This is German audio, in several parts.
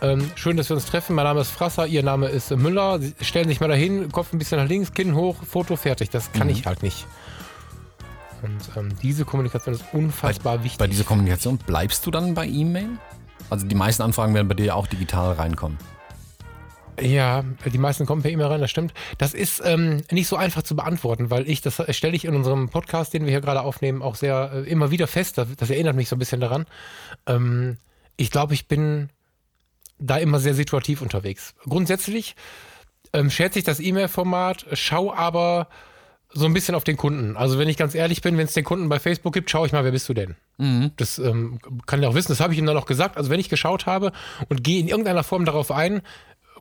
Ähm, schön, dass wir uns treffen. Mein Name ist Frasser, Ihr Name ist Müller. Sie stellen sich mal dahin, Kopf ein bisschen nach links, Kinn hoch, Foto fertig. Das kann mhm. ich halt nicht. Und ähm, diese Kommunikation ist unfassbar bei, wichtig. Bei dieser Kommunikation bleibst du dann bei E-Mail? Also die meisten Anfragen werden bei dir auch digital reinkommen. Ja, die meisten kommen per E-Mail rein, das stimmt. Das ist ähm, nicht so einfach zu beantworten, weil ich, das stelle ich in unserem Podcast, den wir hier gerade aufnehmen, auch sehr äh, immer wieder fest. Das, das, erinnert mich so ein bisschen daran. Ähm, ich glaube, ich bin da immer sehr situativ unterwegs. Grundsätzlich ähm, schätze ich das E-Mail-Format, schau aber so ein bisschen auf den Kunden. Also wenn ich ganz ehrlich bin, wenn es den Kunden bei Facebook gibt, schaue ich mal, wer bist du denn? Mhm. Das ähm, kann ich auch wissen, das habe ich ihm dann auch gesagt. Also wenn ich geschaut habe und gehe in irgendeiner Form darauf ein,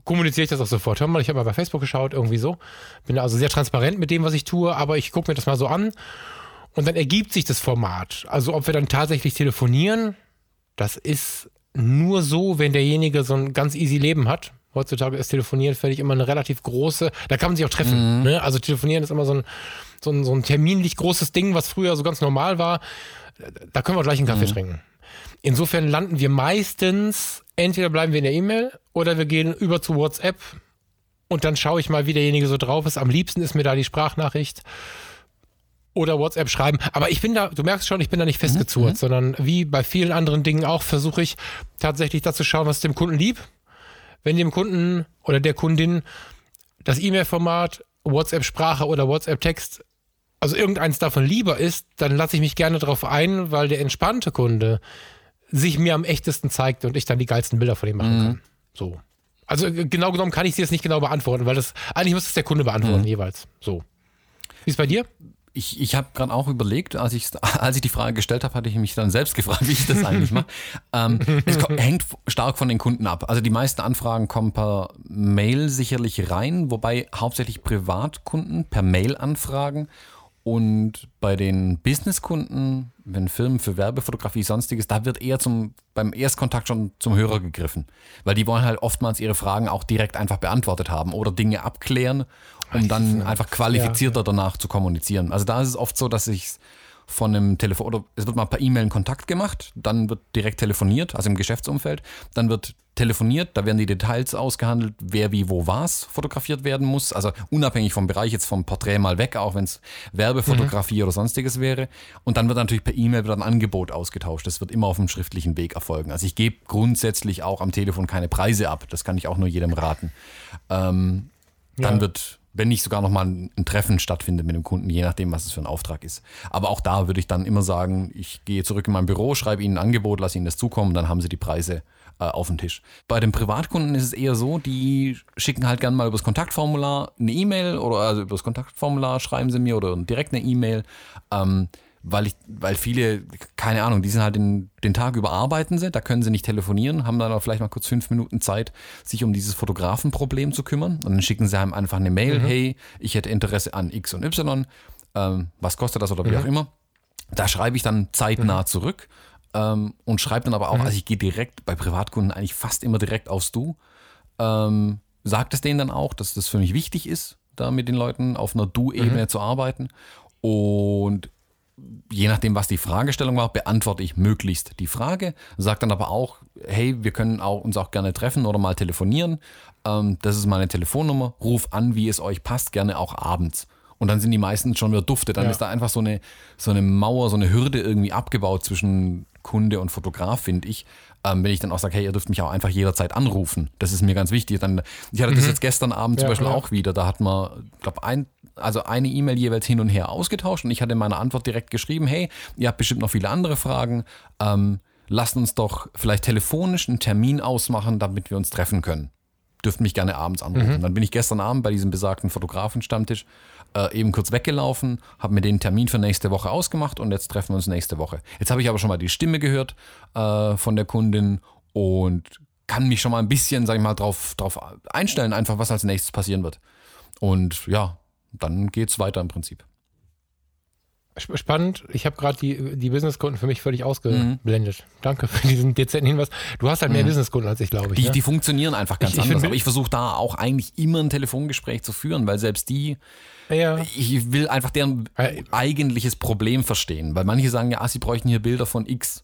kommuniziere ich das auch sofort. Hör mal, ich habe mal bei Facebook geschaut, irgendwie so. Bin also sehr transparent mit dem, was ich tue, aber ich gucke mir das mal so an und dann ergibt sich das Format. Also ob wir dann tatsächlich telefonieren, das ist nur so, wenn derjenige so ein ganz easy Leben hat. Heutzutage ist Telefonieren, ich, immer eine relativ große, da kann man sich auch treffen. Mhm. Ne? Also Telefonieren ist immer so ein, so, ein, so ein terminlich großes Ding, was früher so ganz normal war. Da können wir gleich einen Kaffee mhm. trinken. Insofern landen wir meistens, entweder bleiben wir in der E-Mail oder wir gehen über zu WhatsApp und dann schaue ich mal, wie derjenige so drauf ist. Am liebsten ist mir da die Sprachnachricht oder WhatsApp schreiben. Aber ich bin da, du merkst schon, ich bin da nicht festgezurrt, mhm. sondern wie bei vielen anderen Dingen auch versuche ich tatsächlich da zu schauen, was dem Kunden lieb. Wenn dem Kunden oder der Kundin das E-Mail-Format, WhatsApp-Sprache oder WhatsApp-Text, also irgendeins davon lieber ist, dann lasse ich mich gerne darauf ein, weil der entspannte Kunde sich mir am echtesten zeigt und ich dann die geilsten Bilder von ihm machen mhm. kann. So. Also genau genommen kann ich sie jetzt nicht genau beantworten, weil das eigentlich muss es der Kunde beantworten mhm. jeweils. So. Wie ist bei dir? ich, ich habe gerade auch überlegt, als ich, als ich die Frage gestellt habe, hatte ich mich dann selbst gefragt, wie ich das eigentlich mache. ähm, es hängt stark von den Kunden ab. Also die meisten Anfragen kommen per Mail sicherlich rein, wobei hauptsächlich Privatkunden per Mail anfragen. Und bei den Businesskunden, wenn Firmen für Werbefotografie, sonstiges, da wird eher zum, beim Erstkontakt schon zum Hörer gegriffen. Weil die wollen halt oftmals ihre Fragen auch direkt einfach beantwortet haben oder Dinge abklären um dann einfach qualifizierter danach zu kommunizieren. Also da ist es oft so, dass ich von einem Telefon oder es wird mal per E-Mail ein Kontakt gemacht, dann wird direkt telefoniert, also im Geschäftsumfeld, dann wird telefoniert, da werden die Details ausgehandelt, wer wie wo was fotografiert werden muss, also unabhängig vom Bereich jetzt vom Porträt mal weg, auch wenn es Werbefotografie mhm. oder sonstiges wäre und dann wird natürlich per E-Mail wieder ein Angebot ausgetauscht, das wird immer auf dem schriftlichen Weg erfolgen. Also ich gebe grundsätzlich auch am Telefon keine Preise ab, das kann ich auch nur jedem raten. Ähm, dann ja. wird wenn nicht sogar nochmal ein, Treffen stattfindet mit dem Kunden, je nachdem, was es für ein Auftrag ist. Aber auch da würde ich dann immer sagen, ich gehe zurück in mein Büro, schreibe Ihnen ein Angebot, lasse Ihnen das zukommen, dann haben Sie die Preise äh, auf dem Tisch. Bei den Privatkunden ist es eher so, die schicken halt gerne mal übers Kontaktformular eine E-Mail oder also übers Kontaktformular schreiben sie mir oder direkt eine E-Mail. Ähm, weil ich, weil viele, keine Ahnung, die sind halt den, den Tag über arbeiten sie, da können sie nicht telefonieren, haben dann auch vielleicht mal kurz fünf Minuten Zeit, sich um dieses Fotografenproblem zu kümmern. Und dann schicken sie einem einfach eine Mail, mhm. hey, ich hätte Interesse an X und Y, ähm, was kostet das oder wie mhm. auch immer. Da schreibe ich dann zeitnah mhm. zurück ähm, und schreibe dann aber auch, mhm. also ich gehe direkt bei Privatkunden eigentlich fast immer direkt aufs Du. Ähm, sagt es denen dann auch, dass das für mich wichtig ist, da mit den Leuten auf einer Du-Ebene mhm. zu arbeiten. Und je nachdem, was die Fragestellung war, beantworte ich möglichst die Frage, sage dann aber auch, hey, wir können auch, uns auch gerne treffen oder mal telefonieren. Ähm, das ist meine Telefonnummer, ruf an, wie es euch passt, gerne auch abends. Und dann sind die meisten schon wieder dufte. Dann ja. ist da einfach so eine, so eine Mauer, so eine Hürde irgendwie abgebaut zwischen Kunde und Fotograf, finde ich. Ähm, wenn ich dann auch sage, hey, ihr dürft mich auch einfach jederzeit anrufen. Das ist mir ganz wichtig. Dann, ich hatte mhm. das jetzt gestern Abend ja, zum Beispiel ja. auch wieder. Da hat man, ich glaube, ein, also eine E-Mail jeweils hin und her ausgetauscht und ich hatte meine Antwort direkt geschrieben, hey, ihr habt bestimmt noch viele andere Fragen, ähm, lasst uns doch vielleicht telefonisch einen Termin ausmachen, damit wir uns treffen können. Dürft mich gerne abends anrufen. Mhm. Dann bin ich gestern Abend bei diesem besagten Fotografenstammtisch äh, eben kurz weggelaufen, habe mir den Termin für nächste Woche ausgemacht und jetzt treffen wir uns nächste Woche. Jetzt habe ich aber schon mal die Stimme gehört äh, von der Kundin und kann mich schon mal ein bisschen, sag ich mal, drauf, drauf einstellen, einfach was als nächstes passieren wird. Und ja, dann geht es weiter im Prinzip. spannend. Ich habe gerade die, die Businesskunden für mich völlig ausgeblendet. Mhm. Danke für diesen dezenten Hinweis. Du hast halt mehr mhm. Businesskunden als ich, glaube ich. Die, ne? die funktionieren einfach ganz ich, anders. Ich aber ich versuche da auch eigentlich immer ein Telefongespräch zu führen, weil selbst die, ja. ich will einfach deren eigentliches Problem verstehen. Weil manche sagen ja, ah, sie bräuchten hier Bilder von X.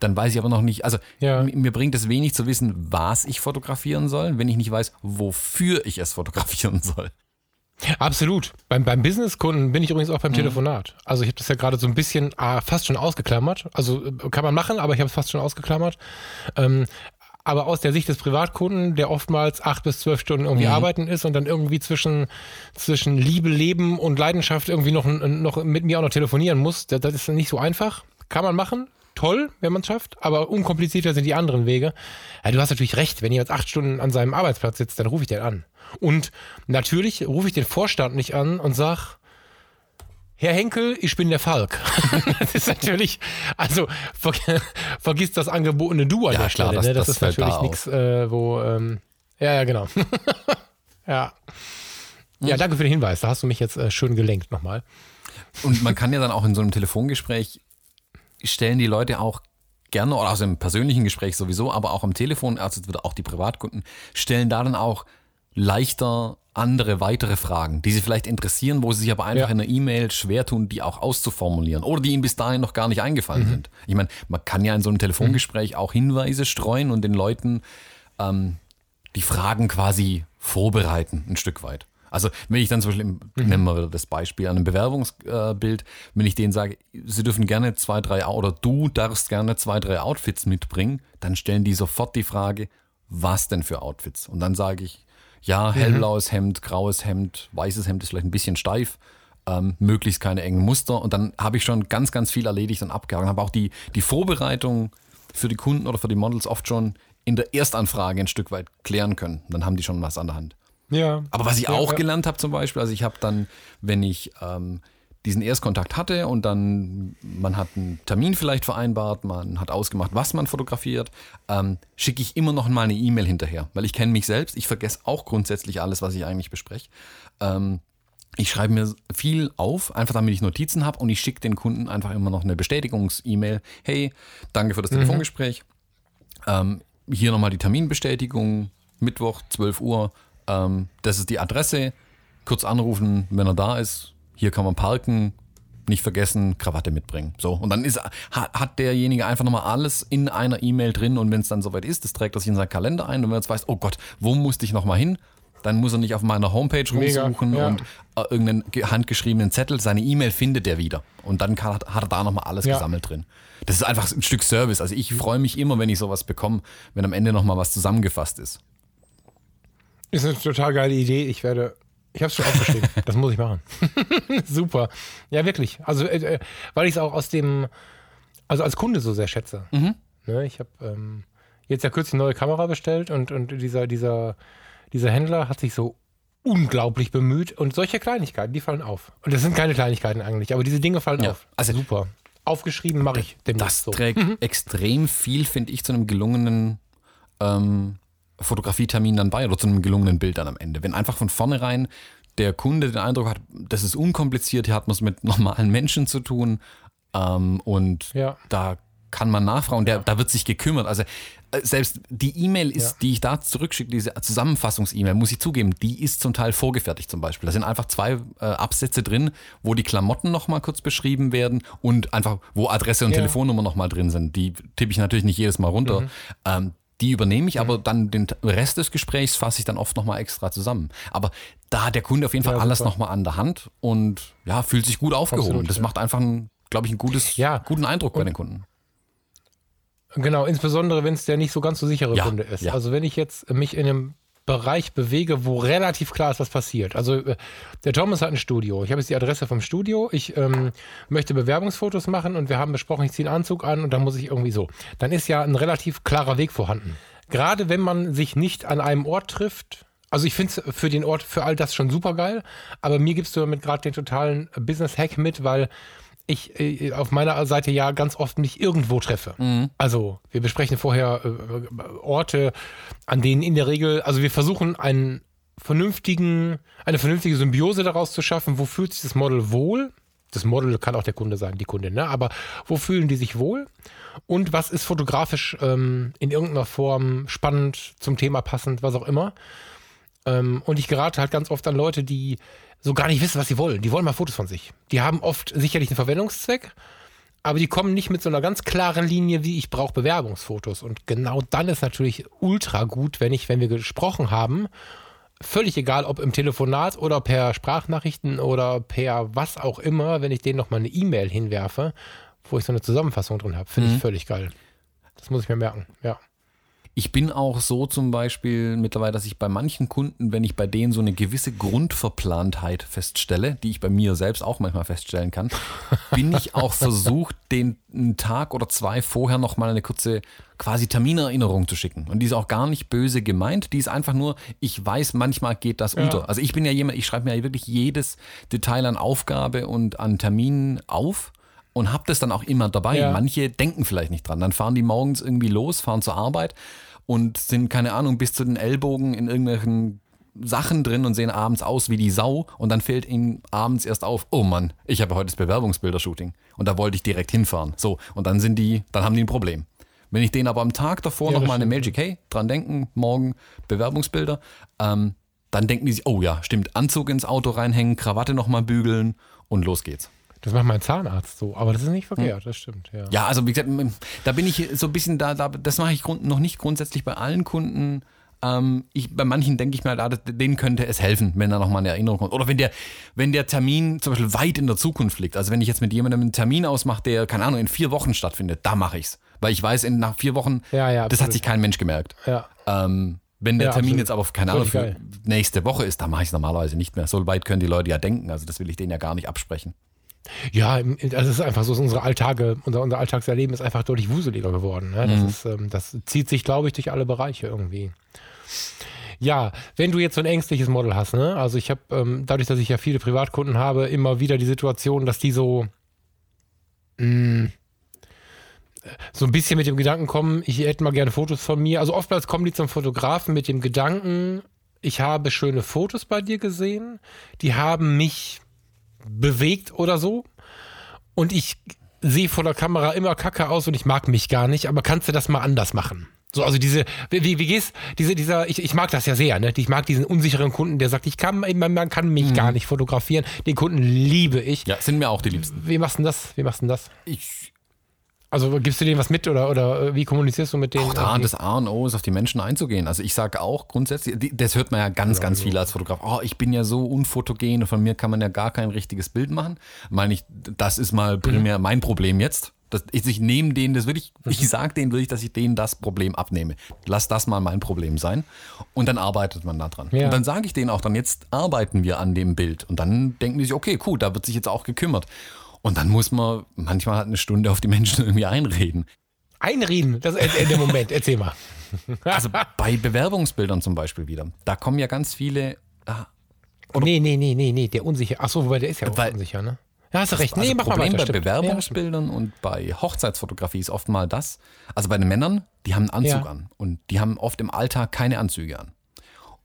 Dann weiß ich aber noch nicht, also ja. mir bringt es wenig zu wissen, was ich fotografieren soll, wenn ich nicht weiß, wofür ich es fotografieren soll. Absolut. Beim, beim Businesskunden bin ich übrigens auch beim mhm. Telefonat. Also ich habe das ja gerade so ein bisschen ah, fast schon ausgeklammert. Also äh, kann man machen, aber ich habe es fast schon ausgeklammert. Ähm, aber aus der Sicht des Privatkunden, der oftmals acht bis zwölf Stunden irgendwie mhm. arbeiten ist und dann irgendwie zwischen, zwischen Liebe, Leben und Leidenschaft irgendwie noch, noch mit mir auch noch telefonieren muss, das, das ist nicht so einfach. Kann man machen, toll, wenn man es schafft, aber unkomplizierter sind die anderen Wege. Ja, du hast natürlich recht, wenn jemand acht Stunden an seinem Arbeitsplatz sitzt, dann rufe ich den an. Und natürlich rufe ich den Vorstand nicht an und sage, Herr Henkel, ich bin der Falk. das ist natürlich, also ver, vergiss das angebotene Du an ja, der klar, Stelle. Das, ne? das, das ist natürlich da nichts, äh, wo, ähm, ja, ja, genau. ja. Ja, danke für den Hinweis. Da hast du mich jetzt äh, schön gelenkt nochmal. Und man kann ja dann auch in so einem Telefongespräch stellen die Leute auch gerne, oder also im persönlichen Gespräch sowieso, aber auch am Telefon, also auch die Privatkunden, stellen da dann auch leichter andere weitere Fragen, die sie vielleicht interessieren, wo sie sich aber einfach ja. in einer E-Mail schwer tun, die auch auszuformulieren oder die ihnen bis dahin noch gar nicht eingefallen mhm. sind. Ich meine, man kann ja in so einem Telefongespräch mhm. auch Hinweise streuen und den Leuten ähm, die Fragen quasi vorbereiten, ein Stück weit. Also wenn ich dann zum Beispiel, mhm. nehmen wir das Beispiel an einem Bewerbungsbild, wenn ich denen sage, sie dürfen gerne zwei, drei, oder du darfst gerne zwei, drei Outfits mitbringen, dann stellen die sofort die Frage, was denn für Outfits? Und dann sage ich, ja, hellblaues mhm. Hemd, graues Hemd, weißes Hemd ist vielleicht ein bisschen steif, ähm, möglichst keine engen Muster. Und dann habe ich schon ganz, ganz viel erledigt und abgehakt. Habe auch die, die Vorbereitung für die Kunden oder für die Models oft schon in der Erstanfrage ein Stück weit klären können. Dann haben die schon was an der Hand. Ja. Aber was ich ja, auch ja. gelernt habe zum Beispiel, also ich habe dann, wenn ich ähm, diesen Erstkontakt hatte und dann man hat einen Termin vielleicht vereinbart, man hat ausgemacht, was man fotografiert, ähm, schicke ich immer noch mal eine E-Mail hinterher, weil ich kenne mich selbst, ich vergesse auch grundsätzlich alles, was ich eigentlich bespreche. Ähm, ich schreibe mir viel auf, einfach damit ich Notizen habe und ich schicke den Kunden einfach immer noch eine Bestätigungs-E-Mail. Hey, danke für das mhm. Telefongespräch. Ähm, hier nochmal die Terminbestätigung, Mittwoch, 12 Uhr. Ähm, das ist die Adresse. Kurz anrufen, wenn er da ist hier kann man parken, nicht vergessen, Krawatte mitbringen. So, und dann ist, hat, hat derjenige einfach nochmal alles in einer E-Mail drin und wenn es dann soweit ist, das trägt er sich in seinen Kalender ein und wenn er jetzt weiß, oh Gott, wo musste ich nochmal hin? Dann muss er nicht auf meiner Homepage rumsuchen ja. und äh, irgendeinen handgeschriebenen Zettel, seine E-Mail findet er wieder. Und dann kann, hat er da nochmal alles ja. gesammelt drin. Das ist einfach ein Stück Service. Also ich freue mich immer, wenn ich sowas bekomme, wenn am Ende nochmal was zusammengefasst ist. Ist eine total geile Idee. Ich werde ich habe es schon aufgeschrieben. das muss ich machen. Super. Ja, wirklich. Also, äh, äh weil ich es auch aus dem, also als Kunde so sehr schätze. Mhm. Ne, ich habe ähm, jetzt ja kürzlich eine neue Kamera bestellt und, und dieser, dieser, dieser Händler hat sich so unglaublich bemüht und solche Kleinigkeiten, die fallen auf. Und das sind keine Kleinigkeiten eigentlich, aber diese Dinge fallen ja, auf. Also super. Aufgeschrieben mache ich demnächst Das so. trägt mhm. extrem viel, finde ich, zu einem gelungenen ähm, Fotografietermin dann bei oder zu einem gelungenen Bild dann am Ende. Wenn einfach von vornherein der Kunde den Eindruck hat, das ist unkompliziert, hier hat man es mit normalen Menschen zu tun ähm, und ja. da kann man nachfragen, der, da wird sich gekümmert. Also äh, selbst die E-Mail ist, ja. die ich da zurückschicke, diese Zusammenfassungs-E-Mail, muss ich zugeben, die ist zum Teil vorgefertigt zum Beispiel. Da sind einfach zwei äh, Absätze drin, wo die Klamotten nochmal kurz beschrieben werden und einfach, wo Adresse und ja. Telefonnummer nochmal drin sind. Die tippe ich natürlich nicht jedes Mal runter. Mhm. Ähm, die übernehme ich, aber dann den Rest des Gesprächs fasse ich dann oft nochmal extra zusammen. Aber da hat der Kunde auf jeden Fall ja, alles nochmal an der Hand und ja, fühlt sich gut aufgehoben. Absolut, das ja. macht einfach, glaube ich, einen gutes, ja. guten Eindruck und bei den Kunden. Genau, insbesondere wenn es der nicht so ganz so sichere Kunde ist. Also wenn ich jetzt mich in einem Bereich bewege, wo relativ klar ist, was passiert. Also äh, der Thomas hat ein Studio. Ich habe jetzt die Adresse vom Studio. Ich ähm, möchte Bewerbungsfotos machen und wir haben besprochen, ich ziehe einen Anzug an und dann muss ich irgendwie so. Dann ist ja ein relativ klarer Weg vorhanden. Gerade wenn man sich nicht an einem Ort trifft, also ich finde es für den Ort, für all das schon super geil, aber mir gibst du damit gerade den totalen Business-Hack mit, weil ich äh, auf meiner Seite ja ganz oft mich irgendwo treffe. Mhm. Also wir besprechen vorher äh, Orte, an denen in der Regel, also wir versuchen einen vernünftigen, eine vernünftige Symbiose daraus zu schaffen, wo fühlt sich das Model wohl das Model kann auch der Kunde sein, die Kundin, ne? aber wo fühlen die sich wohl und was ist fotografisch ähm, in irgendeiner Form spannend, zum Thema passend, was auch immer. Ähm, und ich gerate halt ganz oft an Leute, die so gar nicht wissen, was sie wollen. Die wollen mal Fotos von sich. Die haben oft sicherlich einen Verwendungszweck, aber die kommen nicht mit so einer ganz klaren Linie, wie ich brauche Bewerbungsfotos. Und genau dann ist natürlich ultra gut, wenn ich, wenn wir gesprochen haben, völlig egal, ob im Telefonat oder per Sprachnachrichten oder per was auch immer, wenn ich denen nochmal eine E-Mail hinwerfe, wo ich so eine Zusammenfassung drin habe, finde Mhm. ich völlig geil. Das muss ich mir merken, ja. Ich bin auch so zum Beispiel mittlerweile, dass ich bei manchen Kunden, wenn ich bei denen so eine gewisse Grundverplantheit feststelle, die ich bei mir selbst auch manchmal feststellen kann, bin ich auch versucht, den einen Tag oder zwei vorher nochmal eine kurze quasi Terminerinnerung zu schicken. Und die ist auch gar nicht böse gemeint, die ist einfach nur, ich weiß, manchmal geht das unter. Also ich bin ja jemand, ich schreibe mir ja wirklich jedes Detail an Aufgabe und an Terminen auf und habe das dann auch immer dabei. Ja. Manche denken vielleicht nicht dran. Dann fahren die morgens irgendwie los, fahren zur Arbeit und sind, keine Ahnung, bis zu den Ellbogen in irgendwelchen Sachen drin und sehen abends aus wie die Sau und dann fällt ihnen abends erst auf, oh Mann, ich habe heute das Bewerbungsbildershooting und da wollte ich direkt hinfahren. So, und dann sind die, dann haben die ein Problem. Wenn ich denen aber am Tag davor Ja, nochmal eine. Magic, hey, dran denken, morgen Bewerbungsbilder, ähm, dann denken die sich, oh ja, stimmt, Anzug ins Auto reinhängen, Krawatte nochmal bügeln und los geht's. Das macht mein Zahnarzt so, aber das ist nicht verkehrt, das stimmt, ja. Ja, also wie gesagt, da bin ich so ein bisschen da, da das mache ich noch nicht grundsätzlich bei allen Kunden. Ähm, ich, bei manchen denke ich mir, halt, ah, das- denen könnte es helfen, wenn da nochmal eine Erinnerung kommt. Oder wenn der, wenn der Termin zum Beispiel weit in der Zukunft liegt. Also wenn ich jetzt mit jemandem einen Termin ausmache, der, keine Ahnung, in vier Wochen stattfindet, da mache ich's. Weil ich weiß, in, nach vier Wochen, Ja, ja, das hat sich kein Mensch gemerkt. Ja. Ähm, wenn der Ja, Termin absolut. jetzt aber, keine Ahnung, für nächste Woche ist, da mache ich es normalerweise nicht mehr. So weit können die Leute ja denken. Also das will ich denen ja gar nicht absprechen. Ja, im- also ist einfach so, unsere Alltage, unser, unser Alltagserleben ist einfach deutlich wuseliger geworden. Ne? Das, ist, ähm, das zieht sich, glaube ich, durch alle Bereiche irgendwie. Ja, wenn du jetzt so ein ängstliches Model hast, ne? Also ich habe, ähm, dadurch, dass ich ja viele Privatkunden habe, immer wieder die Situation, dass die so mh, so ein bisschen mit dem Gedanken kommen, ich hätte mal gerne Fotos von mir. Also oftmals kommen die zum Fotografen mit dem Gedanken, ich habe schöne Fotos bei dir gesehen, die haben mich bewegt oder so. Und ich sehe vor der Kamera immer kacke aus und ich mag mich gar nicht, aber kannst du das mal anders machen? So, also diese, wie, wie gehst, diese, dieser, ich, ich mag das ja sehr, ne? Ich mag diesen unsicheren Kunden, der sagt, ich kann, man, man kann mich gar nicht fotografieren. Den Kunden liebe ich. Ja, sind mir auch die Liebsten. Wie machst du denn das? Wie machst du denn das? Ich, Also gibst du denen was mit oder, oder äh, wie kommunizierst du mit denen? Auch da, das A und O ist auf die Menschen einzugehen. Also ich sage auch grundsätzlich, das hört man ja ganz, ganz viel als Fotograf. Oh, ich bin ja so unfotogen und von mir kann man ja gar kein richtiges Bild machen. Meine ich, das ist mal primär mein Problem jetzt. Das, ich, ich nehme denen das wirklich, ich sage denen wirklich, dass ich denen das Problem abnehme. Lass das mal mein Problem sein. Und dann arbeitet man da dran. Ja. Und dann sage ich denen auch dann, jetzt arbeiten wir an dem Bild. Und dann denken die sich, okay, cool, da wird sich jetzt auch gekümmert. Und dann muss man manchmal halt eine Stunde auf die Menschen irgendwie einreden. Einreden, das ist der Moment, erzähl mal. Also bei Bewerbungsbildern zum Beispiel wieder. Da kommen ja ganz viele. ah, nee, nee, nee, nee, nee, der unsicher. Achso, wobei der ist ja auch Weil- unsicher, ne? Ja, hast du recht. Nee, also mach mal Problem weiter. bei stimmt. Bewerbungsbildern und bei Hochzeitsfotografie ist oft mal das. Also bei den Männern, die haben einen Anzug Ja. an und die haben oft im Alltag keine Anzüge an.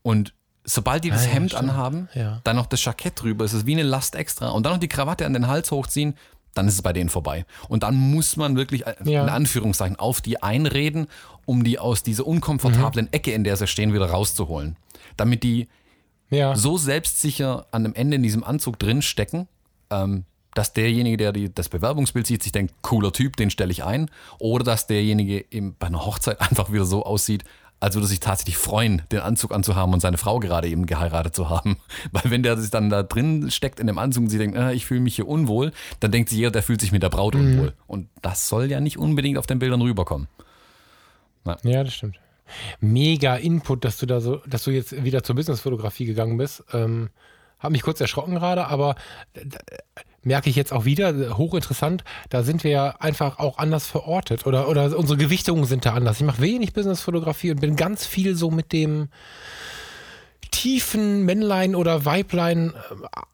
Und sobald die das Ah, ja, Hemd stimmt. anhaben, Ja. dann noch das Jackett drüber, ist es wie eine Last extra und dann noch die Krawatte an den Hals hochziehen, dann ist es bei denen vorbei. Und dann muss man wirklich äh, Ja. in Anführungszeichen auf die einreden, um die aus dieser Mhm. unkomfortablen Ecke, in der sie stehen, wieder rauszuholen. Damit die Ja. so selbstsicher an dem Ende in diesem Anzug drin stecken, ähm, dass derjenige, der die, das Bewerbungsbild sieht, sich denkt, cooler Typ, den stelle ich ein. Oder dass derjenige eben bei einer Hochzeit einfach wieder so aussieht, als würde sich tatsächlich freuen, den Anzug anzuhaben und seine Frau gerade eben geheiratet zu haben. Weil wenn der sich dann da drin steckt in dem Anzug und sie denkt, äh, ich fühle mich hier unwohl, dann denkt sich jeder, der fühlt sich mit der Braut Mhm. unwohl. Und das soll ja nicht unbedingt auf den Bildern rüberkommen. Ja, das stimmt. Mega Input, dass du da so, dass du jetzt wieder zur Businessfotografie gegangen bist. Ähm, hab mich kurz erschrocken gerade, aber äh, äh, merke ich jetzt auch wieder, äh, hochinteressant, da sind wir ja einfach auch anders verortet oder, oder unsere Gewichtungen sind da anders. Ich mache wenig Businessfotografie und bin ganz viel so mit dem tiefen Männlein oder Weiblein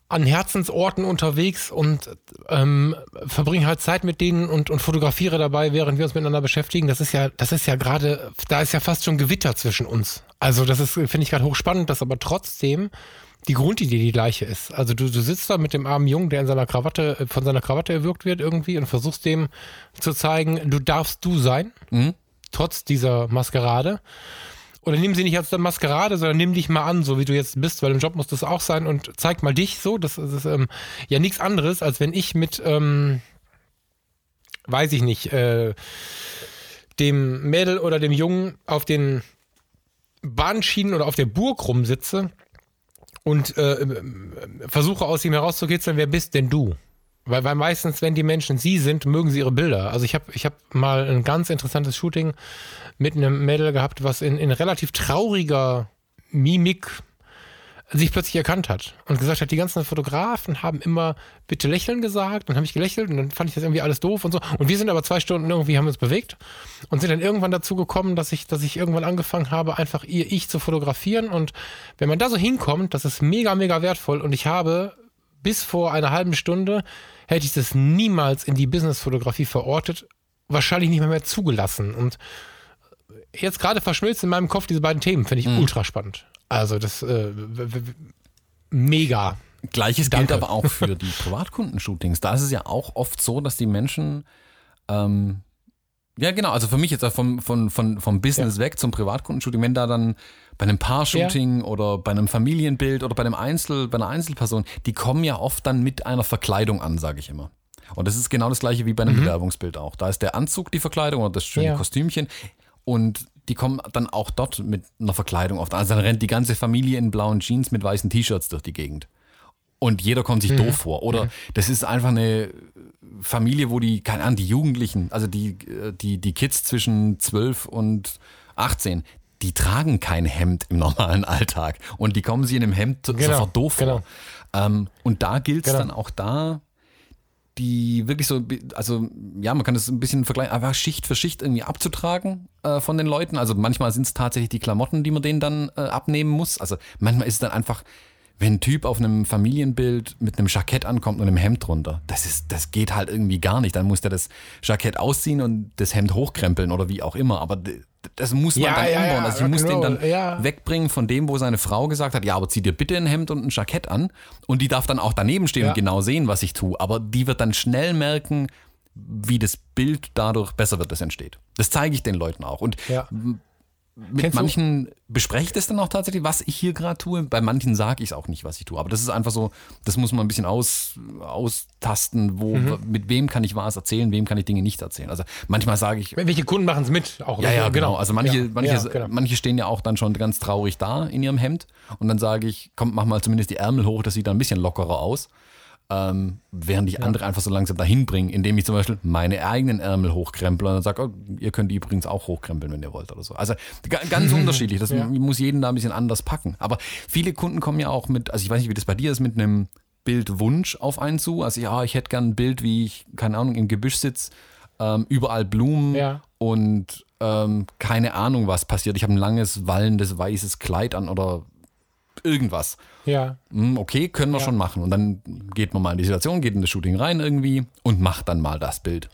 an Herzensorten unterwegs und ähm, verbringe halt Zeit mit denen und, und fotografiere dabei, während wir uns miteinander beschäftigen. Das ist ja, das ist ja gerade, da ist ja fast schon Gewitter zwischen uns. Also das ist, finde ich gerade hochspannend, dass aber trotzdem die Grundidee die gleiche ist. Also du, du sitzt da mit dem armen Jungen, der in seiner Krawatte, äh, von seiner Krawatte erwürgt wird irgendwie und versuchst dem zu zeigen, du darfst du sein, mhm. trotz dieser Maskerade. Oder nimm sie nicht als Maskerade, sondern nimm dich mal an, so wie du jetzt bist, weil im Job muss das auch sein und zeig mal dich so. Das, das ist ähm, ja nichts anderes, als wenn ich mit, ähm, weiß ich nicht, äh, dem Mädel oder dem Jungen auf den Bahnschienen oder auf der Burg rumsitze und äh, versuche aus ihm herauszukitzeln, wer bist denn du? Weil, weil meistens, wenn die Menschen sie sind, mögen sie ihre Bilder. Also ich habe ich hab mal ein ganz interessantes Shooting mit einem Mädel gehabt, was in, in relativ trauriger Mimik sich plötzlich erkannt hat und gesagt hat, die ganzen Fotografen haben immer bitte lächeln gesagt. Dann habe ich gelächelt und dann fand ich das irgendwie alles doof und so. Und wir sind aber zwei Stunden irgendwie, haben uns bewegt und sind dann irgendwann dazu gekommen, dass ich, dass ich irgendwann angefangen habe, einfach ihr Ich zu fotografieren. Und wenn man da so hinkommt, das ist mega, mega wertvoll. Und ich habe bis vor einer halben Stunde hätte ich das niemals in die Businessfotografie verortet, wahrscheinlich nicht mehr, mehr zugelassen. Und jetzt gerade verschmilzt in meinem Kopf diese beiden Themen, finde ich mhm. ultra spannend. Also das äh, mega. Gleiches Danke. gilt aber auch für die Privatkundenshootings. Da ist es ja auch oft so, dass die Menschen ähm, ja, genau. Also für mich jetzt vom, von, von, vom Business ja. weg zum Privatkundenshooting, wenn da dann bei einem Paar-Shooting ja. oder bei einem Familienbild oder bei einem Einzel, bei einer Einzelperson, die kommen ja oft dann mit einer Verkleidung an, sage ich immer. Und das ist genau das gleiche wie bei einem mhm. Bewerbungsbild auch. Da ist der Anzug die Verkleidung oder das schöne ja. Kostümchen. Und die kommen dann auch dort mit einer Verkleidung oft. Also dann rennt die ganze Familie in blauen Jeans mit weißen T-Shirts durch die Gegend. Und jeder kommt sich mhm. doof vor. Oder mhm. das ist einfach eine Familie, wo die, keine Ahnung, die Jugendlichen, also die, die, die Kids zwischen 12 und 18, die tragen kein Hemd im normalen Alltag. Und die kommen sie in einem Hemd genau, sofort doof vor. Genau. Ähm, und da gilt es genau. dann auch da, die wirklich so, also ja, man kann das ein bisschen vergleichen, einfach Schicht für Schicht irgendwie abzutragen äh, von den Leuten. Also manchmal sind es tatsächlich die Klamotten, die man denen dann äh, abnehmen muss. Also manchmal ist es dann einfach, wenn ein Typ auf einem Familienbild mit einem Jackett ankommt und einem Hemd drunter, das ist, das geht halt irgendwie gar nicht. Dann muss der das Jackett ausziehen und das Hemd hochkrempeln oder wie auch immer. Aber das muss man ja, dann ja, umbauen. Also ich muss den dann ja. wegbringen von dem, wo seine Frau gesagt hat, ja, aber zieh dir bitte ein Hemd und ein Jackett an. Und die darf dann auch daneben stehen und genau sehen, was ich tue. Aber die wird dann schnell merken, wie das Bild dadurch besser wird, das entsteht. Das zeige ich den Leuten auch. Und mit Kennst manchen du? bespreche ich das dann auch tatsächlich, was ich hier gerade tue. Bei manchen sage ich es auch nicht, was ich tue. Aber das ist einfach so, das muss man ein bisschen aus, austasten, wo, mhm. mit wem kann ich was erzählen, wem kann ich Dinge nicht erzählen. Also manchmal sage ich. Welche Kunden machen es mit? Auch ja, ja, genau. genau. Also manche, ja, manche, ja, genau. manche stehen ja auch dann schon ganz traurig da in ihrem Hemd. Und dann sage ich, komm, mach mal zumindest die Ärmel hoch, das sieht dann ein bisschen lockerer aus ähm, während ich ja. andere einfach so langsam dahin bringe, indem ich zum Beispiel meine eigenen Ärmel hochkremple und dann sage, oh, ihr könnt die übrigens auch hochkrempeln, wenn ihr wollt oder so. Also ganz unterschiedlich. Das ja. muss jeden da ein bisschen anders packen. Aber viele Kunden kommen ja auch mit, also ich weiß nicht, wie das bei dir ist, mit einem Bildwunsch auf einen zu. Also ja, ich hätte gern ein Bild, wie ich, keine Ahnung, im Gebüsch sitze, ähm, überall Blumen ja. und ähm, keine Ahnung, was passiert. Ich habe ein langes, wallendes, weißes Kleid an oder irgendwas. Ja. Hm, okay, können wir ja. schon machen. Und dann geht man mal in die Situation, geht in das Shooting rein irgendwie und macht dann mal das Bild.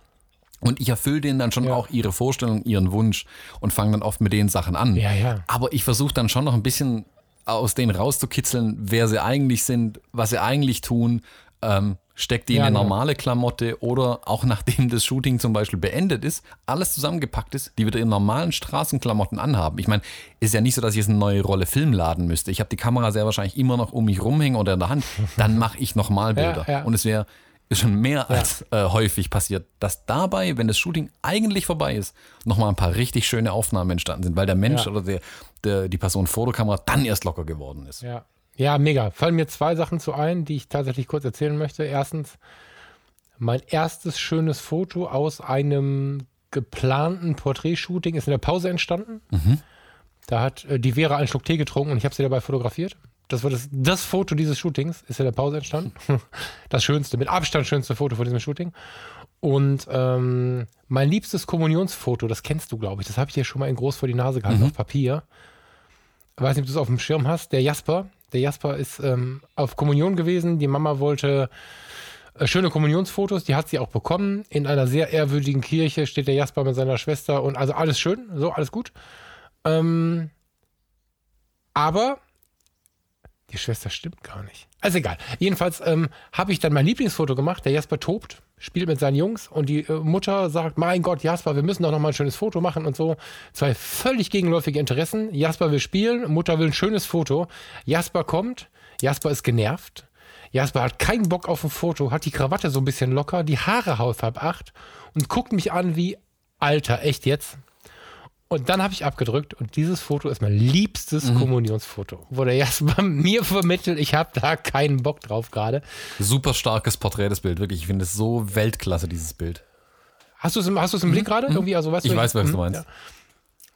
Und ich erfülle denen dann schon ja. auch ihre Vorstellung, ihren Wunsch und fange dann oft mit den Sachen an. Ja, ja. Aber ich versuche dann schon noch ein bisschen aus denen rauszukitzeln, wer sie eigentlich sind, was sie eigentlich tun, ähm, steckt die ja, in eine normale Klamotte oder auch nachdem das Shooting zum Beispiel beendet ist, alles zusammengepackt ist, die wieder in normalen Straßenklamotten anhaben. Ich meine, ist ja nicht so, dass ich jetzt eine neue Rolle Film laden müsste. Ich habe die Kamera sehr wahrscheinlich immer noch um mich rumhängen oder in der Hand. Dann mache ich nochmal Bilder. Ja, ja. Und es wäre schon mehr als äh, häufig passiert, dass dabei, wenn das Shooting eigentlich vorbei ist, nochmal ein paar richtig schöne Aufnahmen entstanden sind, weil der Mensch oder der, der, die Person vor der Kamera dann erst locker geworden ist. Ja. Ja, mega. Fallen mir zwei Sachen zu ein, die ich tatsächlich kurz erzählen möchte. Erstens, mein erstes schönes Foto aus einem geplanten Porträtshooting ist in der Pause entstanden. Mhm. Da hat äh, die Vera einen Schluck Tee getrunken und ich habe sie dabei fotografiert. Das war das, das Foto dieses Shootings, ist in der Pause entstanden. Das schönste, mit Abstand schönste Foto von diesem Shooting. Und ähm, mein liebstes Kommunionsfoto, das kennst du, glaube ich, das habe ich dir schon mal in groß vor die Nase gehalten mhm. auf Papier. Ich weiß nicht, ob du es auf dem Schirm hast. Der Jasper, der Jasper ist ähm, auf Kommunion gewesen. Die Mama wollte äh, schöne Kommunionsfotos, die hat sie auch bekommen. In einer sehr ehrwürdigen Kirche steht der Jasper mit seiner Schwester und also alles schön, so alles gut. Ähm, aber Die Schwester stimmt gar nicht. Also egal. Jedenfalls ähm, habe ich dann mein Lieblingsfoto gemacht. Der Jasper tobt, spielt mit seinen Jungs und die äh, Mutter sagt: Mein Gott, Jasper, wir müssen doch noch mal ein schönes Foto machen und so. Zwei völlig gegenläufige Interessen. Jasper will spielen, Mutter will ein schönes Foto. Jasper kommt, Jasper ist genervt. Jasper hat keinen Bock auf ein Foto, hat die Krawatte so ein bisschen locker, die Haare halb acht und guckt mich an wie: Alter, echt jetzt? Und dann habe ich abgedrückt und dieses Foto ist mein liebstes mhm. Kommunionsfoto, wo der Jasper mir vermittelt, ich habe da keinen Bock drauf gerade. Super starkes Porträt, das Bild, wirklich. Ich finde es so Weltklasse, dieses Bild. Hast du es im, hast im Blick mhm. gerade? Irgendwie, also, weißt ich du, weiß, was du mhm. meinst.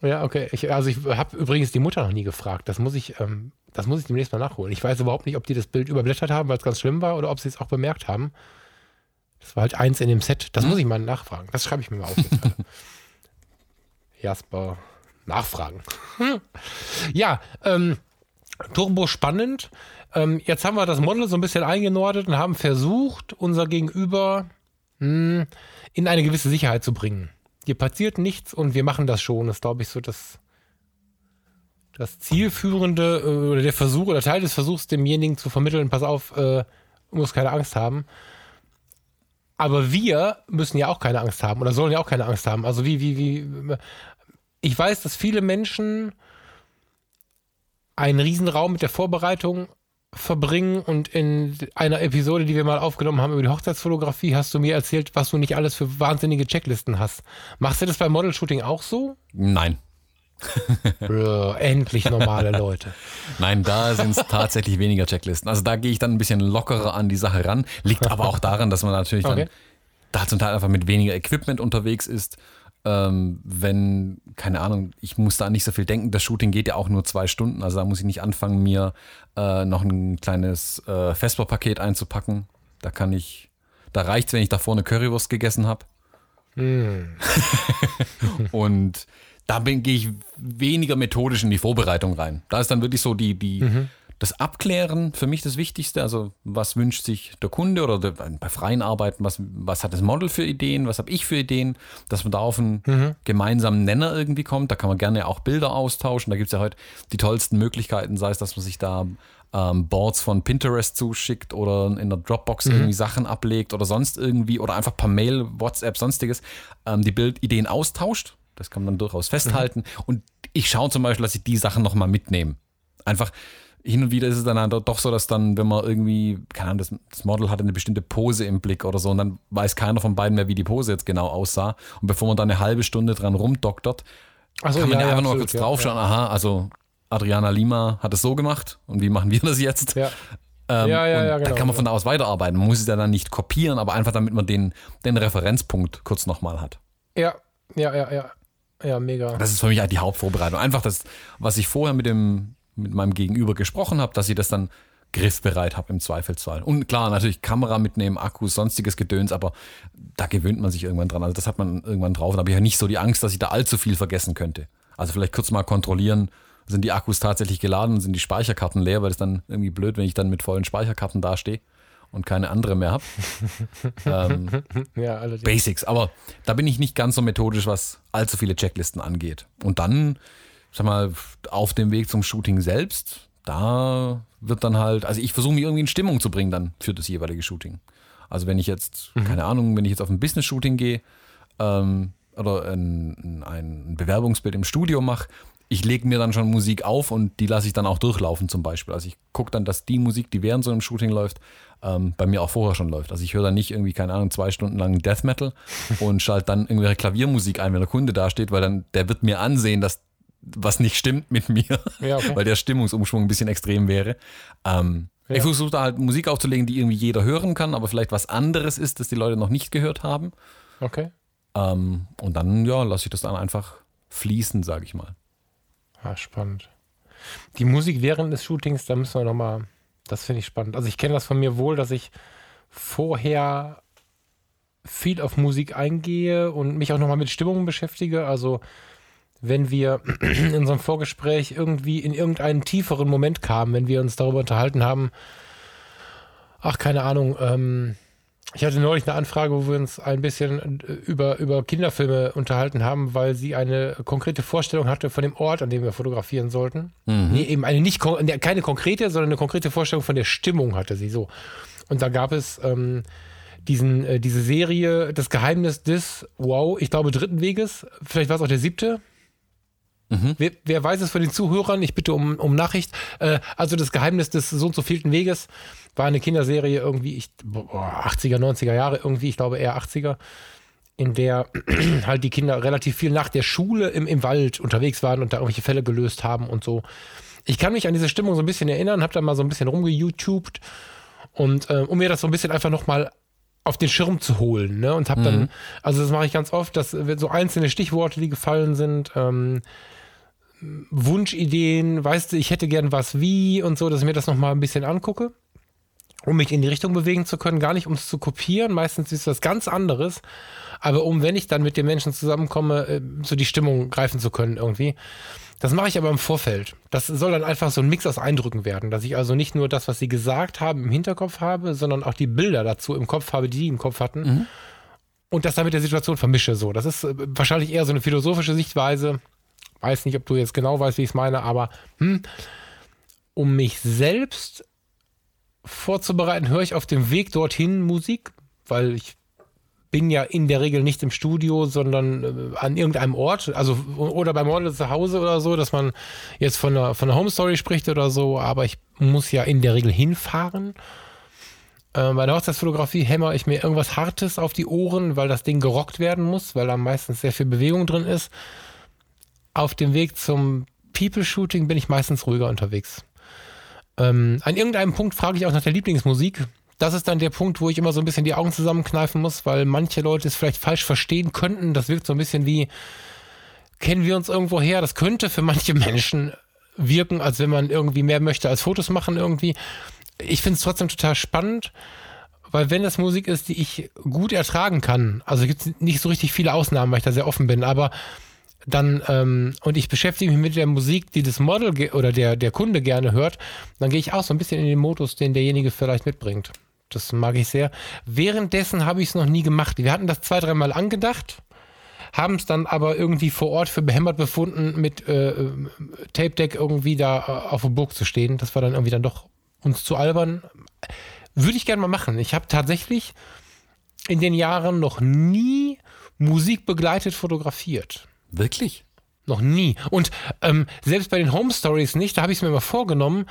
Ja, ja okay. Ich, also ich habe übrigens die Mutter noch nie gefragt. Das muss ich, ähm, das muss ich demnächst mal nachholen. Ich weiß überhaupt nicht, ob die das Bild überblättert haben, weil es ganz schlimm war, oder ob sie es auch bemerkt haben. Das war halt eins in dem Set. Das mhm. muss ich mal nachfragen. Das schreibe ich mir mal auf. Jasper nachfragen. ja, ähm, Turbo spannend. Ähm, jetzt haben wir das Model so ein bisschen eingenordet und haben versucht, unser Gegenüber mh, hm, in eine gewisse Sicherheit zu bringen. Hier passiert nichts und wir machen das schon. Das ist, glaube ich, so das, das zielführende äh, oder der Versuch oder Teil des Versuchs, demjenigen zu vermitteln, pass auf, äh, muss keine Angst haben. Aber wir müssen ja auch keine Angst haben oder sollen ja auch keine Angst haben. Also wie, wie, wie, ich weiß, dass viele Menschen einen Riesenraum mit der Vorbereitung verbringen und in einer Episode, die wir mal aufgenommen haben über die Hochzeitsfotografie, hast du mir erzählt, was du nicht alles für wahnsinnige Checklisten hast. Machst du das beim Model-Shooting auch so? Nein. Bro, endlich normale Leute. Nein, da sind es tatsächlich weniger Checklisten. Also da gehe ich dann ein bisschen lockerer an die Sache ran. Liegt aber auch daran, dass man natürlich okay. dann da zum Teil einfach mit weniger Equipment unterwegs ist ähm, wenn, keine Ahnung, ich muss da nicht so viel denken. Das Shooting geht ja auch nur zwei Stunden, also da muss ich nicht anfangen, mir äh, noch ein kleines äh, Vesper-Paket einzupacken. Da kann ich, da reicht es, wenn ich davor eine Currywurst gegessen habe. Mm. Und da gehe ich weniger methodisch in die Vorbereitung rein. Da ist dann wirklich so die, die, mhm das Abklären für mich das Wichtigste. Also, was wünscht sich der Kunde oder der, bei freien Arbeiten, was, was hat das Model für Ideen, was habe ich für Ideen, dass man da auf einen mhm. gemeinsamen Nenner irgendwie kommt. Da kann man gerne auch Bilder austauschen. Da gibt es ja heute die tollsten Möglichkeiten, sei es, dass man sich da ähm, Boards von Pinterest zuschickt oder in der Dropbox mhm. irgendwie Sachen ablegt oder sonst irgendwie oder einfach per Mail, WhatsApp, sonstiges, ähm, die Bildideen austauscht. Das kann man dann durchaus festhalten. Mhm. Und ich schaue zum Beispiel, dass ich die Sachen nochmal mitnehme. Einfach, hin und wieder ist es dann doch so, dass dann, wenn man irgendwie, keine Ahnung, das, das, Model hatte eine bestimmte Pose im Blick oder so und dann weiß keiner von beiden mehr, wie die Pose jetzt genau aussah. Und bevor man dann eine halbe Stunde dran rumdoktert, so, kann man ja, ja einfach nur kurz draufschauen, ja. aha, also Adriana Lima hat es so gemacht und wie machen wir das jetzt? Ja. Ähm, ja, ja, ja, genau, dann kann man von da aus weiterarbeiten. Man muss es ja dann nicht kopieren, aber einfach damit man den, den Referenzpunkt kurz nochmal hat. Ja, ja, ja, ja. Ja, mega. Das ist für mich halt die Hauptvorbereitung. Einfach das, was ich vorher mit dem mit meinem Gegenüber gesprochen habe, dass ich das dann griffbereit habe im Zweifelsfall. Und klar, natürlich Kamera mitnehmen, Akkus, sonstiges Gedöns, aber da gewöhnt man sich irgendwann dran. Also das hat man irgendwann drauf. Da habe ich ja nicht so die Angst, dass ich da allzu viel vergessen könnte. Also vielleicht kurz mal kontrollieren, sind die Akkus tatsächlich geladen, sind die Speicherkarten leer, weil es dann irgendwie blöd, wenn ich dann mit vollen Speicherkarten dastehe und keine andere mehr habe. ähm, ja, Basics. Aber da bin ich nicht ganz so methodisch, was allzu viele Checklisten angeht. Und dann sag mal, auf dem Weg zum Shooting selbst, da wird dann halt, also ich versuche mich irgendwie in Stimmung zu bringen dann für das jeweilige Shooting. Also wenn ich jetzt, mhm. keine Ahnung, wenn ich jetzt auf ein Business-Shooting gehe ähm, oder ein, ein Bewerbungsbild im Studio mache, ich lege mir dann schon Musik auf und die lasse ich dann auch durchlaufen zum Beispiel. Also ich gucke dann, dass die Musik, die während so einem Shooting läuft, ähm, bei mir auch vorher schon läuft. Also ich höre dann nicht irgendwie, keine Ahnung, zwei Stunden lang Death Metal und schalte dann irgendwelche Klaviermusik ein, wenn der Kunde da steht, weil dann der wird mir ansehen, dass was nicht stimmt mit mir, ja, okay. weil der Stimmungsumschwung ein bisschen extrem wäre. Ähm, ja. Ich versuche da halt Musik aufzulegen, die irgendwie jeder hören kann, aber vielleicht was anderes ist, das die Leute noch nicht gehört haben. Okay. Ähm, und dann, ja, lasse ich das dann einfach fließen, sage ich mal. Ah, spannend. Die Musik während des Shootings, da müssen wir nochmal, das finde ich spannend. Also ich kenne das von mir wohl, dass ich vorher viel auf Musik eingehe und mich auch nochmal mit Stimmungen beschäftige. Also wenn wir in unserem Vorgespräch irgendwie in irgendeinen tieferen Moment kamen, wenn wir uns darüber unterhalten haben, ach, keine Ahnung, ähm, Ich hatte neulich eine Anfrage, wo wir uns ein bisschen äh, über, über Kinderfilme unterhalten haben, weil sie eine konkrete Vorstellung hatte von dem Ort, an dem wir fotografieren sollten. Mhm. Nee, eben eine nicht keine konkrete, sondern eine konkrete Vorstellung von der Stimmung hatte sie so. Und da gab es ähm, diesen, äh, diese Serie Das Geheimnis des, wow, ich glaube, dritten Weges. Vielleicht war es auch der siebte. Mhm. Wer, wer, weiß es von den Zuhörern? Ich bitte um, um Nachricht. Äh, also das Geheimnis des so und so vielten Weges war eine Kinderserie irgendwie, ich, boah, 80er, 90er Jahre irgendwie, ich glaube eher 80er, in der halt die Kinder relativ viel nach der Schule im, im Wald unterwegs waren und da irgendwelche Fälle gelöst haben und so. Ich kann mich an diese Stimmung so ein bisschen erinnern, habe da mal so ein bisschen rumgeYouTubed und äh, um mir das so ein bisschen einfach nochmal auf den Schirm zu holen, ne? Und habe mhm. dann, also das mache ich ganz oft, dass so einzelne Stichworte, die gefallen sind, ähm, Wunschideen, weißt du, ich hätte gern was wie und so, dass ich mir das nochmal ein bisschen angucke, um mich in die Richtung bewegen zu können, gar nicht um es zu kopieren, meistens ist das ganz anderes, aber um, wenn ich dann mit den Menschen zusammenkomme, äh, so die Stimmung greifen zu können irgendwie. Das mache ich aber im Vorfeld. Das soll dann einfach so ein Mix aus Eindrücken werden, dass ich also nicht nur das, was sie gesagt haben, im Hinterkopf habe, sondern auch die Bilder dazu im Kopf habe, die die im Kopf hatten. Mhm. Und das dann mit der Situation vermische so. Das ist äh, wahrscheinlich eher so eine philosophische Sichtweise. Weiß nicht, ob du jetzt genau weißt, wie ich es meine, aber hm, um mich selbst vorzubereiten, höre ich auf dem Weg dorthin Musik, weil ich bin ja in der Regel nicht im Studio, sondern äh, an irgendeinem Ort, also oder beim Model zu Hause oder so, dass man jetzt von einer, von einer Home Story spricht oder so, aber ich muss ja in der Regel hinfahren. Äh, bei der Hochzeitsfotografie hämmer ich mir irgendwas Hartes auf die Ohren, weil das Ding gerockt werden muss, weil da meistens sehr viel Bewegung drin ist. Auf dem Weg zum People-Shooting bin ich meistens ruhiger unterwegs. Ähm, an irgendeinem Punkt frage ich auch nach der Lieblingsmusik das ist dann der Punkt, wo ich immer so ein bisschen die Augen zusammenkneifen muss, weil manche Leute es vielleicht falsch verstehen könnten. Das wirkt so ein bisschen wie, kennen wir uns irgendwo her? Das könnte für manche Menschen wirken, als wenn man irgendwie mehr möchte als Fotos machen irgendwie. Ich finde es trotzdem total spannend, weil wenn das Musik ist, die ich gut ertragen kann, also gibt es nicht so richtig viele Ausnahmen, weil ich da sehr offen bin, aber dann ähm, und ich beschäftige mich mit der Musik, die das Model oder der, der Kunde gerne hört, dann gehe ich auch so ein bisschen in den Modus, den derjenige vielleicht mitbringt. Das mag ich sehr. Währenddessen habe ich es noch nie gemacht. Wir hatten das zwei, dreimal angedacht, haben es dann aber irgendwie vor Ort für behämmert befunden, mit äh, Tape Deck irgendwie da äh, auf der Burg zu stehen. Das war dann irgendwie dann doch uns zu albern. Würde ich gerne mal machen. Ich habe tatsächlich in den Jahren noch nie Musik begleitet fotografiert. Wirklich? Noch nie. Und ähm, selbst bei den Home Stories nicht, da habe ich es mir mal vorgenommen.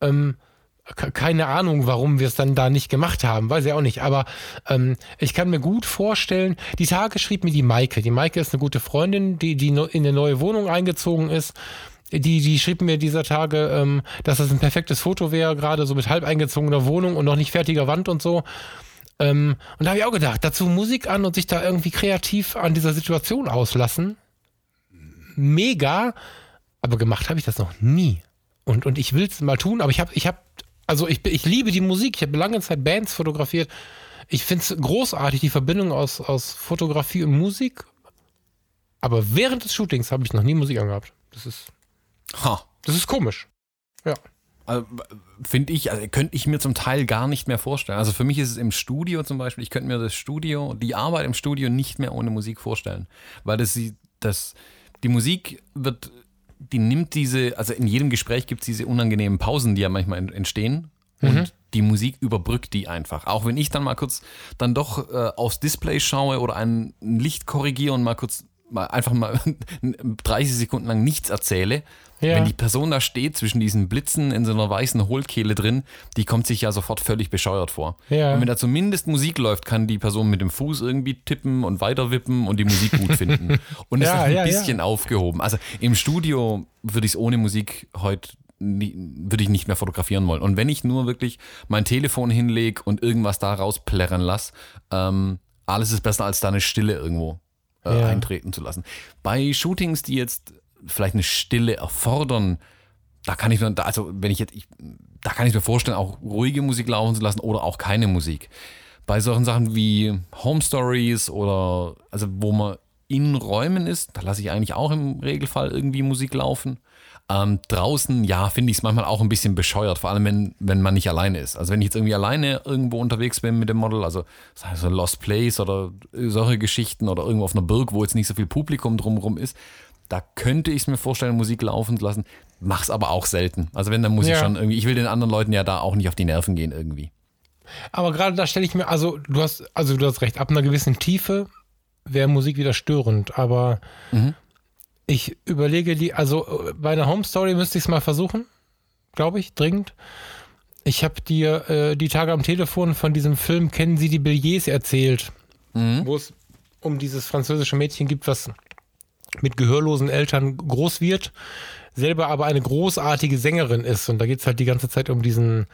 Ähm, keine Ahnung, warum wir es dann da nicht gemacht haben, weiß ich auch nicht. Aber ähm, ich kann mir gut vorstellen, die Tage schrieb mir die Maike. Die Maike ist eine gute Freundin, die, die in eine neue Wohnung eingezogen ist. Die, die schrieb mir dieser Tage, ähm, dass das ein perfektes Foto wäre, gerade so mit halb eingezogener Wohnung und noch nicht fertiger Wand und so. Ähm, und da habe ich auch gedacht, dazu Musik an und sich da irgendwie kreativ an dieser Situation auslassen. Mega. Aber gemacht habe ich das noch nie. Und, und ich will es mal tun, aber ich habe ich hab also ich, ich liebe die Musik. Ich habe lange Zeit Bands fotografiert. Ich finde es großartig, die Verbindung aus, aus Fotografie und Musik. Aber während des Shootings habe ich noch nie Musik angehabt. Das ist. Ha. Das ist komisch. Ja. Also, finde ich, also könnte ich mir zum Teil gar nicht mehr vorstellen. Also für mich ist es im Studio zum Beispiel, ich könnte mir das Studio, die Arbeit im Studio nicht mehr ohne Musik vorstellen. Weil das, das, die Musik wird die nimmt diese, also in jedem Gespräch gibt es diese unangenehmen Pausen, die ja manchmal entstehen. Und mhm. die Musik überbrückt die einfach. Auch wenn ich dann mal kurz dann doch äh, aufs Display schaue oder ein Licht korrigiere und mal kurz mal einfach mal 30 Sekunden lang nichts erzähle, ja. wenn die Person da steht zwischen diesen Blitzen in so einer weißen Hohlkehle drin, die kommt sich ja sofort völlig bescheuert vor. Ja. Und wenn da zumindest Musik läuft, kann die Person mit dem Fuß irgendwie tippen und weiterwippen und die Musik gut finden. Und ja, ist ein bisschen aufgehoben. Also im Studio würde ich es ohne Musik heute würde ich nicht mehr fotografieren wollen. Und wenn ich nur wirklich mein Telefon hinlege und irgendwas da rausplärren lasse, ähm, alles ist besser als da eine Stille irgendwo äh, ja. eintreten zu lassen. Bei Shootings, die jetzt vielleicht eine Stille erfordern, da kann ich mir, also wenn ich jetzt, ich, da kann ich mir vorstellen, auch ruhige Musik laufen zu lassen oder auch keine Musik. Bei solchen Sachen wie Home Stories oder also wo man in Räumen ist, da lasse ich eigentlich auch im Regelfall irgendwie Musik laufen. Ähm, draußen, ja, finde ich es manchmal auch ein bisschen bescheuert, vor allem wenn, wenn man nicht alleine ist. Also wenn ich jetzt irgendwie alleine irgendwo unterwegs bin mit dem Model, also es Lost Place oder solche Geschichten oder irgendwo auf einer Burg, wo jetzt nicht so viel Publikum drumherum ist, da könnte ich es mir vorstellen, Musik laufen zu lassen. Mach's aber auch selten. Also wenn, dann muss ja. ich schon irgendwie, ich will den anderen Leuten ja da auch nicht auf die Nerven gehen irgendwie. Aber gerade da stelle ich mir, also du hast, also du hast recht, ab einer gewissen Tiefe wäre Musik wieder störend, aber mhm. Ich überlege die, also bei einer Home Story müsste ich es mal versuchen, glaube ich, dringend. Ich habe dir äh, die Tage am Telefon von diesem Film Kennen Sie die Billets erzählt, mhm. wo es um dieses französische Mädchen gibt, was mit gehörlosen Eltern groß wird, selber aber eine großartige Sängerin ist. Und da geht es halt die ganze Zeit um diesen,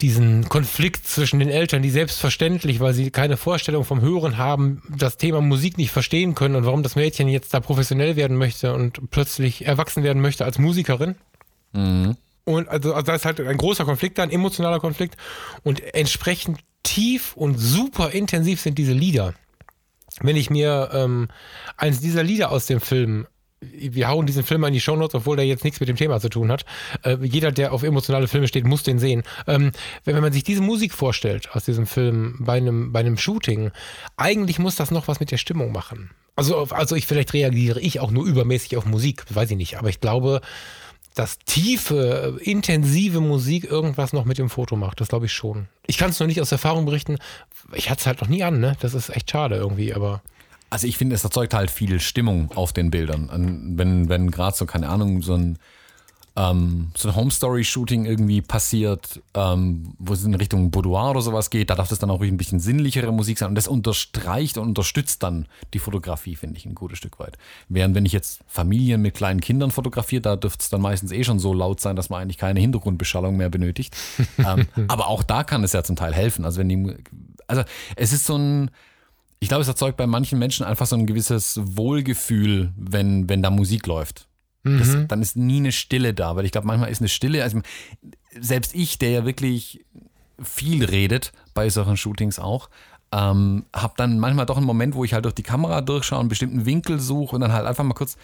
diesen Konflikt zwischen den Eltern, die selbstverständlich, weil sie keine Vorstellung vom Hören haben, das Thema Musik nicht verstehen können und warum das Mädchen jetzt da professionell werden möchte und plötzlich erwachsen werden möchte als Musikerin. Mhm. Und also, also da ist halt ein großer Konflikt da, ein emotionaler Konflikt. Und entsprechend tief und super intensiv sind diese Lieder wenn ich mir ähm, eins dieser Lieder aus dem Film wir hauen diesen Film in die Shownotes, obwohl der jetzt nichts mit dem Thema zu tun hat. Äh, jeder, der auf emotionale Filme steht, muss den sehen. Ähm, wenn, wenn, man sich diese Musik vorstellt aus diesem Film bei einem, bei einem Shooting, eigentlich muss das noch was mit der Stimmung machen. Also, also ich vielleicht reagiere ich auch nur übermäßig auf Musik, weiß ich nicht, aber ich glaube, dass tiefe, intensive Musik irgendwas noch mit dem Foto macht. Das glaube ich schon. Ich kann es noch nicht aus Erfahrung berichten. Ich hatte es halt noch nie an, ne? Das ist echt schade irgendwie, aber. Also ich finde, es erzeugt halt viel Stimmung auf den Bildern. Wenn, wenn gerade so, keine Ahnung, so ein ähm, so ein Home-Story-Shooting irgendwie passiert, ähm, wo es in Richtung Boudoir oder sowas geht, da darf es dann auch ein bisschen sinnlichere Musik sein und das unterstreicht und unterstützt dann die Fotografie, finde ich, ein gutes Stück weit. Während wenn ich jetzt Familien mit kleinen Kindern fotografiere, da dürfte es dann meistens eh schon so laut sein, dass man eigentlich keine Hintergrundbeschallung mehr benötigt. ähm, aber auch da kann es ja zum Teil helfen. Also wenn die, also es ist so ein, ich glaube, es erzeugt bei manchen Menschen einfach so ein gewisses Wohlgefühl, wenn, wenn da Musik läuft. Das, mhm. dann ist nie eine Stille da, weil ich glaube, manchmal ist eine Stille, also selbst ich, der ja wirklich viel redet bei solchen Shootings auch, ähm, habe dann manchmal doch einen Moment, wo ich halt durch die Kamera durchschaue, einen bestimmten Winkel suche und dann halt einfach mal kurz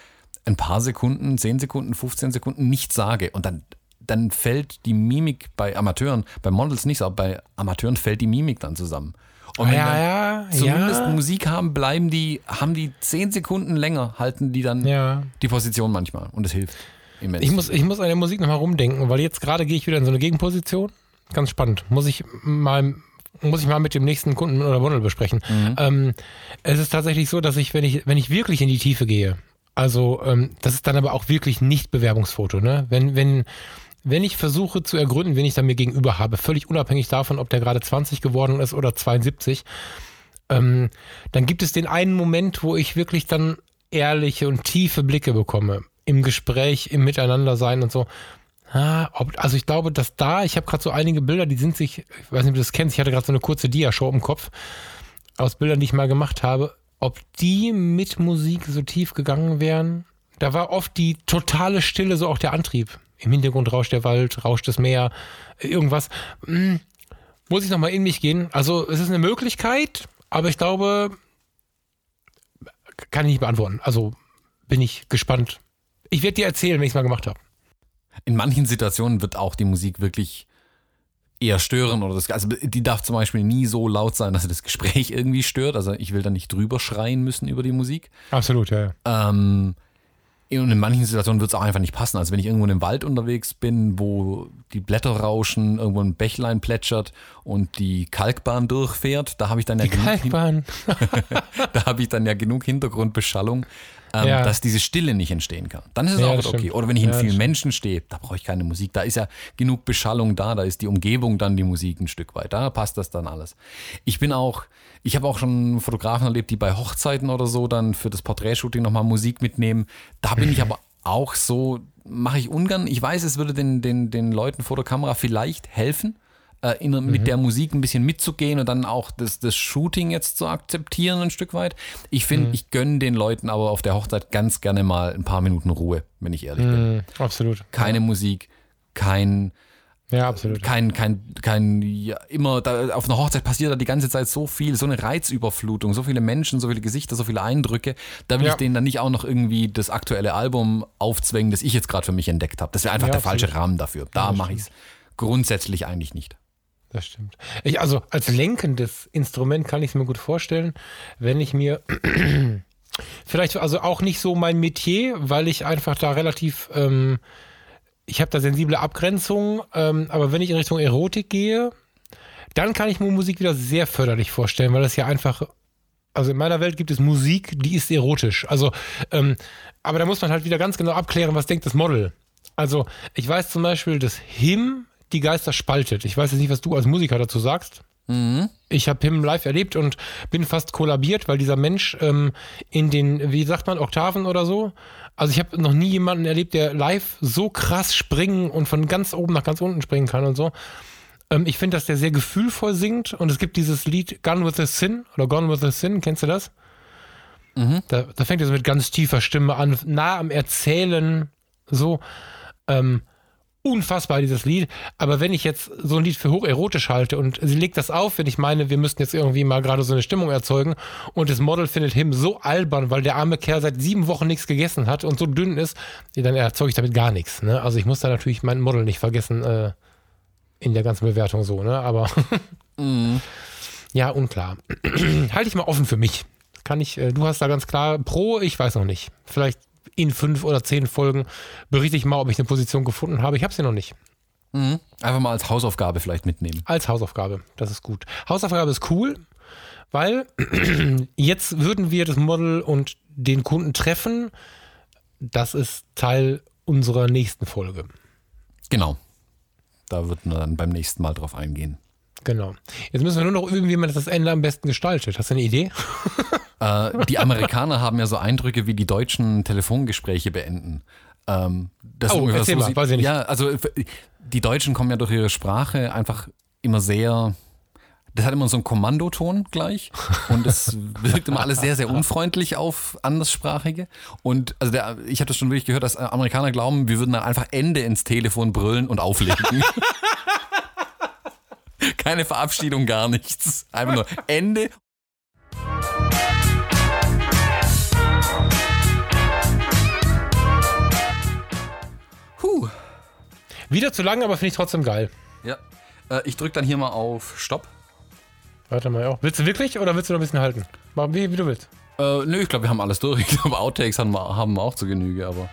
ein paar Sekunden, 10 Sekunden, 15 Sekunden nichts sage und dann dann fällt die Mimik bei Amateuren, bei Models nicht, aber bei Amateuren fällt die Mimik dann zusammen. Und wenn ja, ja, zumindest ja. Musik haben, bleiben die, haben die zehn Sekunden länger, halten die dann ja. die Position manchmal. Und es hilft immens. Ich muss, ich muss an der Musik nochmal rumdenken, weil jetzt gerade gehe ich wieder in so eine Gegenposition. Ganz spannend. Muss ich mal muss ich mal mit dem nächsten Kunden oder Model besprechen. Mhm. Ähm, es ist tatsächlich so, dass ich, wenn ich, wenn ich wirklich in die Tiefe gehe, also ähm, das ist dann aber auch wirklich nicht Bewerbungsfoto, ne? Wenn, wenn, wenn ich versuche zu ergründen, wen ich da mir gegenüber habe, völlig unabhängig davon, ob der gerade 20 geworden ist oder 72, ähm, dann gibt es den einen Moment, wo ich wirklich dann ehrliche und tiefe Blicke bekomme. Im Gespräch, im Miteinandersein und so. Ah, ob, also ich glaube, dass da, ich habe gerade so einige Bilder, die sind sich, ich weiß nicht, ob du das kennst, ich hatte gerade so eine kurze Dia-Show im Kopf aus Bildern, die ich mal gemacht habe, ob die mit Musik so tief gegangen wären. Da war oft die totale Stille so auch der Antrieb. Im Hintergrund rauscht der Wald, rauscht das Meer, irgendwas. Hm, muss ich nochmal in mich gehen. Also es ist eine Möglichkeit, aber ich glaube, kann ich nicht beantworten. Also bin ich gespannt. Ich werde dir erzählen, wenn ich es mal gemacht habe. In manchen Situationen wird auch die Musik wirklich eher stören oder das, also die darf zum Beispiel nie so laut sein, dass sie das Gespräch irgendwie stört. Also ich will da nicht drüber schreien müssen über die Musik. Absolut, ja. Ähm, und in manchen Situationen wird es auch einfach nicht passen. Also wenn ich irgendwo im Wald unterwegs bin, wo die Blätter rauschen, irgendwo ein Bächlein plätschert und die Kalkbahn durchfährt, da habe ich dann ja die genug Kalkbahn. da habe ich dann ja genug Hintergrundbeschallung, ähm, ja. dass diese Stille nicht entstehen kann. Dann ist es ja, auch okay. Oder wenn ich in ja, vielen Menschen stehe, da brauche ich keine Musik. Da ist ja genug Beschallung da, da ist die Umgebung dann die Musik ein Stück weit. Da passt das dann alles. Ich bin auch, ich habe auch schon Fotografen erlebt, die bei Hochzeiten oder so dann für das Porträtshooting nochmal Musik mitnehmen. Da bin ich aber auch so, mache ich ungern. Ich weiß, es würde den, den, den Leuten vor der Kamera vielleicht helfen äh, in, mhm. mit der Musik ein bisschen mitzugehen und dann auch das, das Shooting jetzt zu akzeptieren ein Stück weit. Ich finde, mhm. ich gönne den Leuten aber auf der Hochzeit ganz gerne mal ein paar Minuten Ruhe, wenn ich ehrlich mhm. bin. Absolut. Keine ja. Musik, kein Ja, absolut. kein, kein, kein, ja, immer, da, auf einer Hochzeit passiert da die ganze Zeit so viel, so eine Reizüberflutung, so viele Menschen, so viele Gesichter, so viele Eindrücke. Da will Ja. ich denen dann nicht auch noch irgendwie das aktuelle Album aufzwängen, das ich jetzt gerade für mich entdeckt habe. Das wäre einfach Ja, der falsche absolut. Rahmen dafür. Da mache ich es grundsätzlich eigentlich nicht. Das stimmt. Ich, also als lenkendes Instrument kann ich es mir gut vorstellen, wenn ich mir vielleicht, also auch nicht so mein Metier, weil ich einfach da relativ, ähm, ich habe da sensible Abgrenzungen, ähm, aber wenn ich in Richtung Erotik gehe, dann kann ich mir Musik wieder sehr förderlich vorstellen, weil das ja einfach, also in meiner Welt gibt es Musik, die ist erotisch. Also, ähm, aber da muss man halt wieder ganz genau abklären, was denkt das Model. Also, ich weiß zum Beispiel, dass Him die Geister spaltet. Ich weiß jetzt nicht, was du als Musiker dazu sagst. Ich habe Him live erlebt und bin fast kollabiert, weil dieser Mensch ähm, in den, wie sagt man, Oktaven oder so. Also ich habe noch nie jemanden erlebt, der live so krass springen und von ganz oben nach ganz unten springen kann und so. Ähm, ich finde, dass der sehr gefühlvoll singt und es gibt dieses Lied Gone with the Sin oder Gone with the Sin, kennst du das? Da, da fängt er so mit ganz tiefer Stimme an, nah am Erzählen, so. Ähm, unfassbar, dieses Lied. Aber wenn ich jetzt so ein Lied für hocherotisch halte und sie legt das auf, wenn ich meine, wir müssten jetzt irgendwie mal gerade so eine Stimmung erzeugen und das Model findet Him so albern, weil der arme Kerl seit sieben Wochen nichts gegessen hat und so dünn ist, dann erzeuge ich damit gar nichts. Ne? Also ich muss da natürlich mein Model nicht vergessen äh, in der ganzen Bewertung so, ne? Aber ja, unklar. halte ich mal offen für mich. Kann ich, äh, du hast da ganz klar Pro, ich weiß noch nicht. Vielleicht in fünf oder zehn Folgen berichte ich mal, ob ich eine Position gefunden habe. Ich habe sie noch nicht. Einfach mal als Hausaufgabe vielleicht mitnehmen. Als Hausaufgabe. Das ist gut. Hausaufgabe ist cool, weil jetzt würden wir das Model und den Kunden treffen. Das ist Teil unserer nächsten Folge. Genau. Da wird man dann beim nächsten Mal drauf eingehen. Genau. Jetzt müssen wir nur noch üben, wie man das Ende am besten gestaltet. Hast du eine Idee? Äh, die Amerikaner haben ja so Eindrücke, wie die deutschen Telefongespräche beenden. Ähm, das Oh, erzähl mal, sieht- weiß ich nicht. Ja, also die Deutschen kommen ja durch ihre Sprache einfach immer sehr. Das hat immer so einen Kommandoton gleich und es wirkt immer alles sehr, sehr unfreundlich auf Anderssprachige. Und also der, ich habe das schon wirklich gehört, dass Amerikaner glauben, wir würden dann einfach Ende ins Telefon brüllen und auflegen. Keine Verabschiedung, gar nichts. Einfach nur Ende Wieder zu lang, aber finde ich trotzdem geil. Ja. Äh, ich drücke dann hier mal auf Stopp. Warte mal, auch. Willst du wirklich oder willst du noch ein bisschen halten? Mach wie, wie du willst. Äh, nö, ich glaube, wir haben alles durch. Ich glaube, Outtakes haben wir, haben wir auch zu Genüge, aber